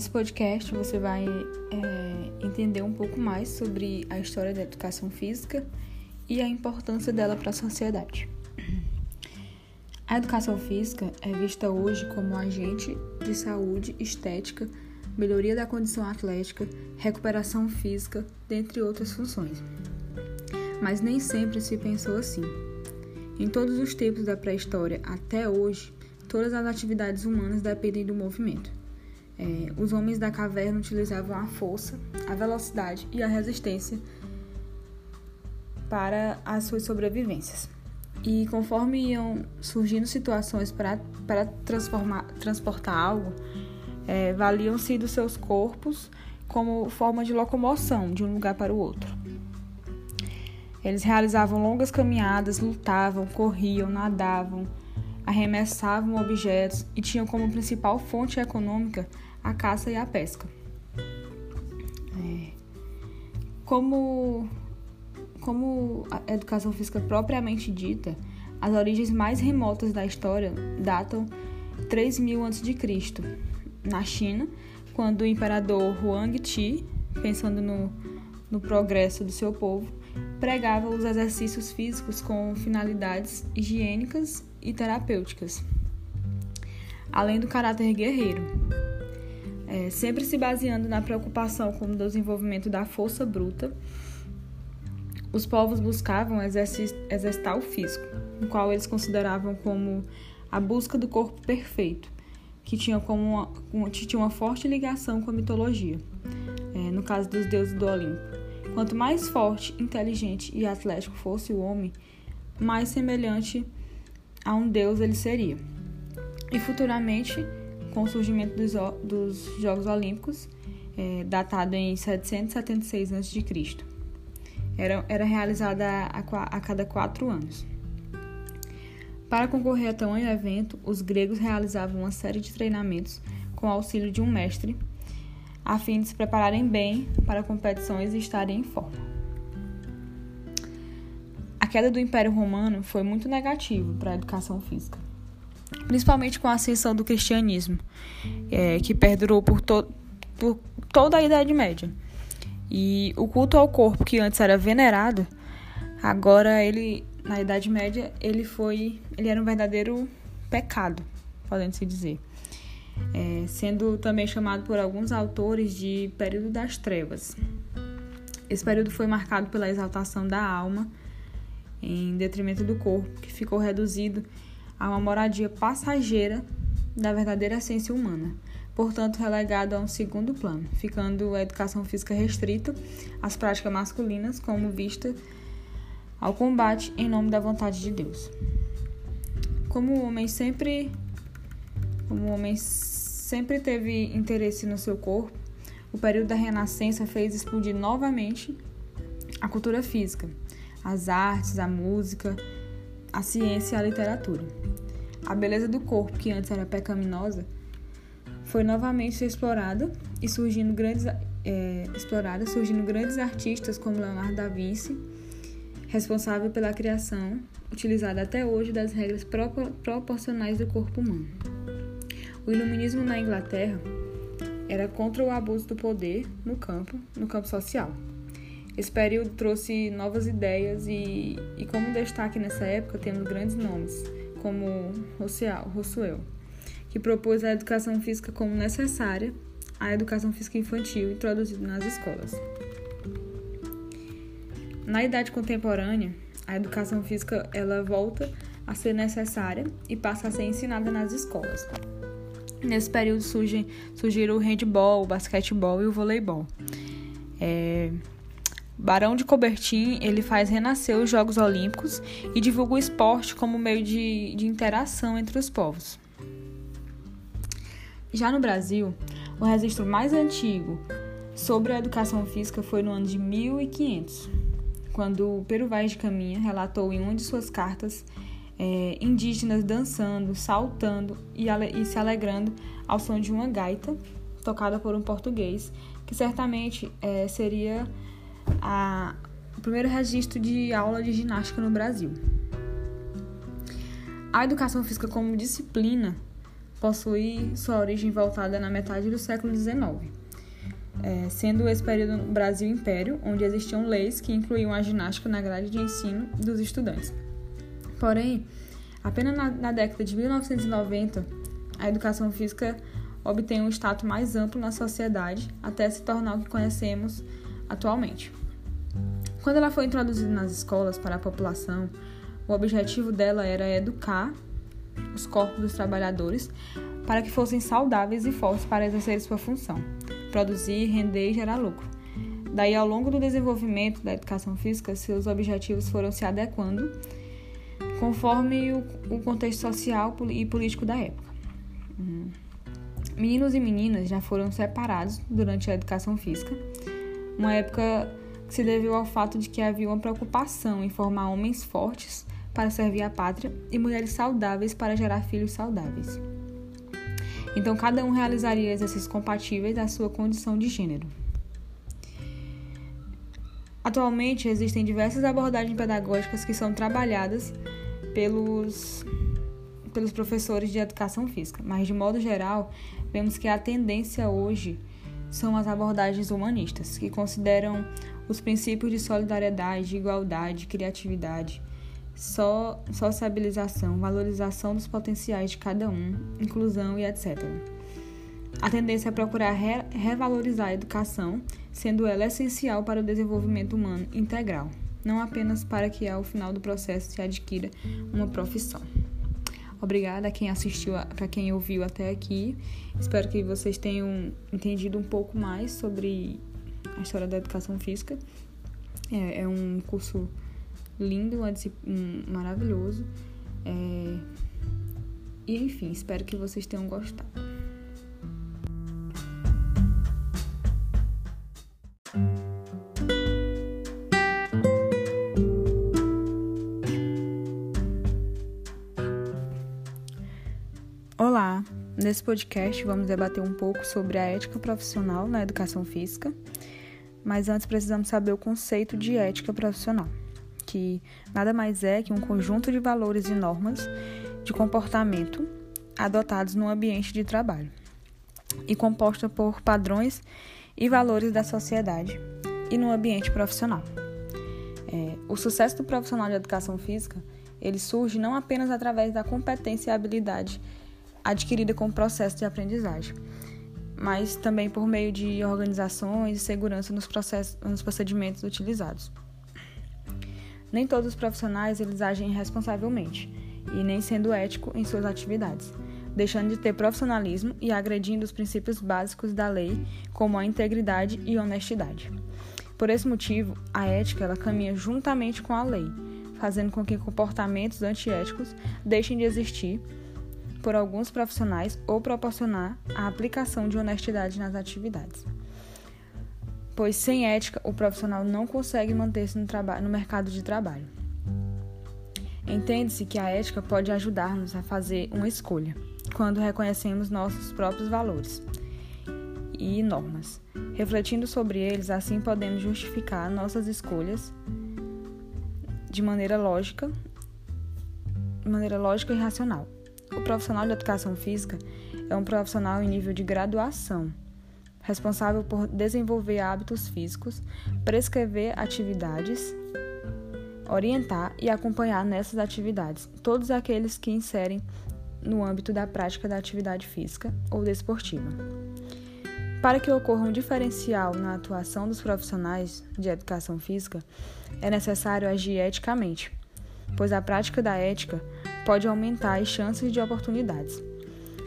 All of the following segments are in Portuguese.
nesse podcast você vai é, entender um pouco mais sobre a história da educação física e a importância dela para a sociedade. A educação física é vista hoje como um agente de saúde, estética, melhoria da condição atlética, recuperação física, dentre outras funções. Mas nem sempre se pensou assim. Em todos os tempos da pré-história até hoje, todas as atividades humanas dependem do movimento. É, os homens da caverna utilizavam a força, a velocidade e a resistência para as suas sobrevivências. E conforme iam surgindo situações para, para transportar algo, é, valiam-se dos seus corpos como forma de locomoção de um lugar para o outro. Eles realizavam longas caminhadas, lutavam, corriam, nadavam, arremessavam objetos e tinham como principal fonte econômica a caça e a pesca. É, como, como a educação física propriamente dita, as origens mais remotas da história datam 3000 a.C., na China, quando o imperador Huang Ti, pensando no, no progresso do seu povo, pregava os exercícios físicos com finalidades higiênicas e terapêuticas, além do caráter guerreiro é, sempre se baseando na preocupação com o desenvolvimento da força bruta, os povos buscavam exercitar o físico, o qual eles consideravam como a busca do corpo perfeito, que tinha, como uma, tinha uma forte ligação com a mitologia, é, no caso dos deuses do Olimpo. Quanto mais forte, inteligente e atlético fosse o homem, mais semelhante a um deus ele seria. E futuramente com o surgimento dos, dos Jogos Olímpicos, é, datado em 776 a.C. Era, era realizada a, a cada quatro anos. Para concorrer a tamanho evento, os gregos realizavam uma série de treinamentos com auxílio de um mestre, a fim de se prepararem bem para competições e estarem em forma. A queda do Império Romano foi muito negativa para a educação física principalmente com a ascensão do cristianismo, é, que perdurou por, to por toda a Idade Média. E o culto ao corpo, que antes era venerado, agora ele, na Idade Média, ele foi, ele era um verdadeiro pecado, podendo se dizer. É, sendo também chamado por alguns autores de período das trevas. Esse período foi marcado pela exaltação da alma em detrimento do corpo, que ficou reduzido a uma moradia passageira da verdadeira essência humana, portanto relegado a um segundo plano, ficando a educação física restrita às práticas masculinas como vista ao combate em nome da vontade de Deus. Como o homem sempre como o homem sempre teve interesse no seu corpo, o período da Renascença fez explodir novamente a cultura física, as artes, a música, a ciência e a literatura. A beleza do corpo, que antes era pecaminosa, foi novamente explorada e surgindo grandes, é, explorada, surgindo grandes artistas como Leonardo da Vinci, responsável pela criação, utilizada até hoje, das regras proporcionais do corpo humano. O iluminismo na Inglaterra era contra o abuso do poder no campo, no campo social. Esse período trouxe novas ideias e, e como destaque nessa época temos grandes nomes, como Rousseau, que propôs a educação física como necessária à educação física infantil introduzida nas escolas. Na idade contemporânea, a educação física ela volta a ser necessária e passa a ser ensinada nas escolas. Nesse período surgem, surgiram o handball, o basquetebol e o voleibol. É, Barão de Cobertin ele faz renascer os Jogos Olímpicos e divulga o esporte como meio de, de interação entre os povos. Já no Brasil, o registro mais antigo sobre a educação física foi no ano de 1500, quando Pero Vaz de Caminha relatou em uma de suas cartas é, indígenas dançando, saltando e, e se alegrando ao som de uma gaita tocada por um português, que certamente é, seria a, o primeiro registro de aula de ginástica no Brasil. A educação física como disciplina possui sua origem voltada na metade do século XIX, é, sendo esse período Brasil Império, onde existiam leis que incluíam a ginástica na grade de ensino dos estudantes. Porém, apenas na, na década de 1990, a educação física obtém um status mais amplo na sociedade até se tornar o que conhecemos atualmente. Quando ela foi introduzida nas escolas para a população, o objetivo dela era educar os corpos dos trabalhadores para que fossem saudáveis e fortes para exercer sua função, produzir, render e gerar lucro. Daí, ao longo do desenvolvimento da educação física, seus objetivos foram se adequando conforme o, contexto social e político da época. Uhum. Meninos e meninas já foram separados durante a educação física, uma época que se deveu ao fato de que havia uma preocupação em formar homens fortes para servir a pátria e mulheres saudáveis para gerar filhos saudáveis. Então, cada um realizaria exercícios compatíveis à sua condição de gênero. Atualmente, existem diversas abordagens pedagógicas que são trabalhadas pelos, pelos professores de educação física, mas, de modo geral, vemos que a tendência hoje são as abordagens humanistas, que consideram os princípios de solidariedade, igualdade, criatividade, só sociabilização, valorização dos potenciais de cada um, inclusão e etc. A tendência é procurar re revalorizar a educação, sendo ela essencial para o desenvolvimento humano integral, não apenas para que ao final do processo se adquira uma profissão. Obrigada a quem assistiu, para quem ouviu até aqui. Espero que vocês tenham entendido um pouco mais sobre a história da educação física. É, é um curso lindo, um, maravilhoso. É... E enfim, espero que vocês tenham gostado. Olá! Nesse podcast vamos debater um pouco sobre a ética profissional na educação física, mas antes precisamos saber o conceito de ética profissional que nada mais é que um conjunto de valores e normas de comportamento adotados no ambiente de trabalho e composta por padrões e valores da sociedade e no ambiente profissional. É, o sucesso do profissional de educação física ele surge não apenas através da competência e habilidade adquirida com o processo de aprendizagem, mas também por meio de organizações e segurança nos, processos, nos procedimentos utilizados. Nem todos os profissionais eles agem responsavelmente e nem sendo ético em suas atividades, deixando de ter profissionalismo e agredindo os princípios básicos da lei, como a integridade e honestidade. Por esse motivo, a ética ela caminha juntamente com a lei, fazendo com que comportamentos antiéticos deixem de existir por alguns profissionais ou proporcionar a aplicação de honestidade nas atividades pois sem ética o profissional não consegue manter-se no, no mercado de trabalho. Entende-se que a ética pode ajudar-nos a fazer uma escolha quando reconhecemos nossos próprios valores e normas. Refletindo sobre eles, assim podemos justificar nossas escolhas de maneira lógica, de maneira lógica e racional. O profissional de educação física é um profissional em nível de graduação responsável por desenvolver hábitos físicos, prescrever atividades, orientar e acompanhar nessas atividades todos aqueles que inserem no âmbito da prática da atividade física ou desportiva. Para que ocorra um diferencial na atuação dos profissionais de educação física, é necessário agir eticamente, pois a prática da ética pode aumentar as chances de oportunidades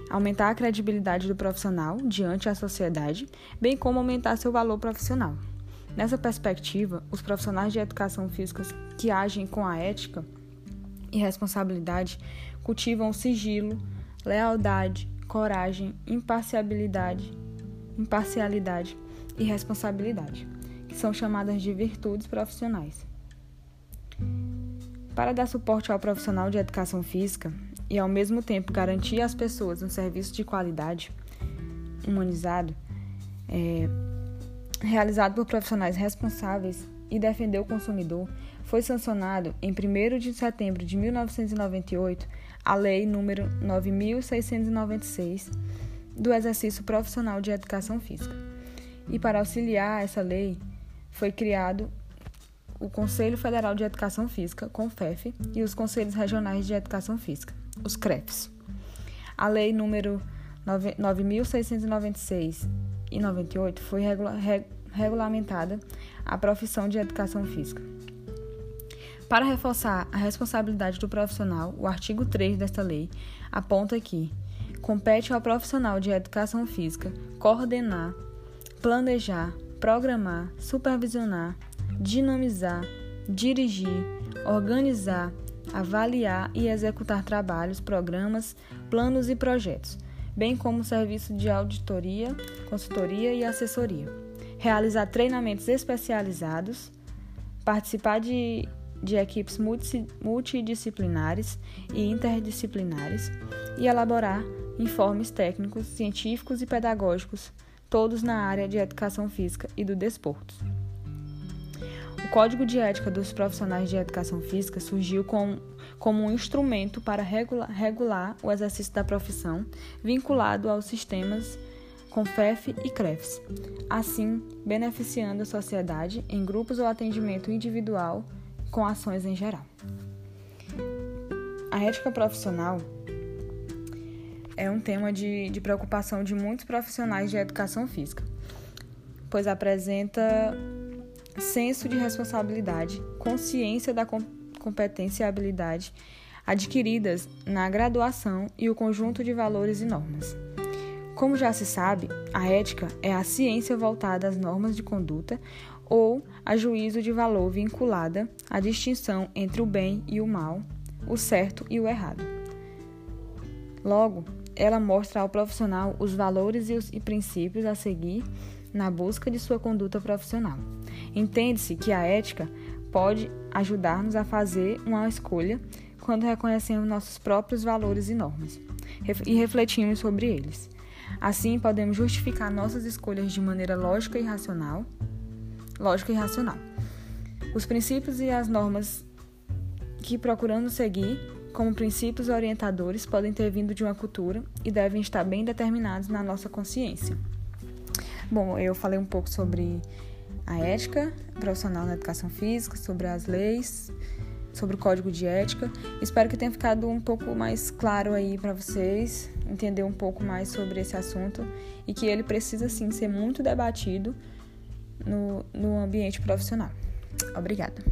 aumentar a credibilidade do profissional diante da sociedade, bem como aumentar seu valor profissional. Nessa perspectiva, os profissionais de educação física que agem com a ética e responsabilidade cultivam sigilo, lealdade, coragem, imparcialidade, imparcialidade e responsabilidade, que são chamadas de virtudes profissionais. Para dar suporte ao profissional de educação física, e ao mesmo tempo garantir às pessoas um serviço de qualidade humanizado, é, realizado por profissionais responsáveis e defender o consumidor, foi sancionado em 1 de setembro de 1998 a Lei número 9696 do exercício profissional de educação física. E para auxiliar essa lei, foi criado o Conselho Federal de Educação Física, CONFEF, e os Conselhos Regionais de Educação Física, os CREFs. A Lei número 9696 e 98 foi regula reg regulamentada a profissão de educação física. Para reforçar a responsabilidade do profissional, o artigo 3 desta lei aponta que compete ao profissional de educação física coordenar, planejar, programar, supervisionar, dinamizar, dirigir, organizar, avaliar e executar trabalhos, programas, planos e projetos, bem como serviço de auditoria, consultoria e assessoria. Realizar treinamentos especializados, participar de, de equipes multidisciplinares e interdisciplinares e elaborar informes técnicos, científicos e pedagógicos, todos na área de educação física e do desporto. Código de Ética dos Profissionais de Educação Física surgiu com, como um instrumento para regular, regular o exercício da profissão, vinculado aos sistemas CONFEF e CREFs, assim beneficiando a sociedade em grupos ou atendimento individual com ações em geral. A ética profissional é um tema de, de preocupação de muitos profissionais de educação física, pois apresenta senso de responsabilidade, consciência da competência e habilidade adquiridas na graduação e o conjunto de valores e normas. Como já se sabe, a ética é a ciência voltada às normas de conduta ou a juízo de valor vinculada à distinção entre o bem e o mal, o certo e o errado. Logo, ela mostra ao profissional os valores e, os, e princípios a seguir na busca de sua conduta profissional. Entende-se que a ética pode ajudar-nos a fazer uma escolha quando reconhecemos nossos próprios valores e normas e refletimos sobre eles. Assim, podemos justificar nossas escolhas de maneira lógica e racional. Lógica e racional. Os princípios e as normas que procuramos seguir como princípios orientadores podem ter vindo de uma cultura e devem estar bem determinados na nossa consciência. Bom, eu falei um pouco sobre a ética profissional na educação física, sobre as leis, sobre o código de ética. Espero que tenha ficado um pouco mais claro aí para vocês, entender um pouco mais sobre esse assunto e que ele precisa sim ser muito debatido no, no ambiente profissional. Obrigada.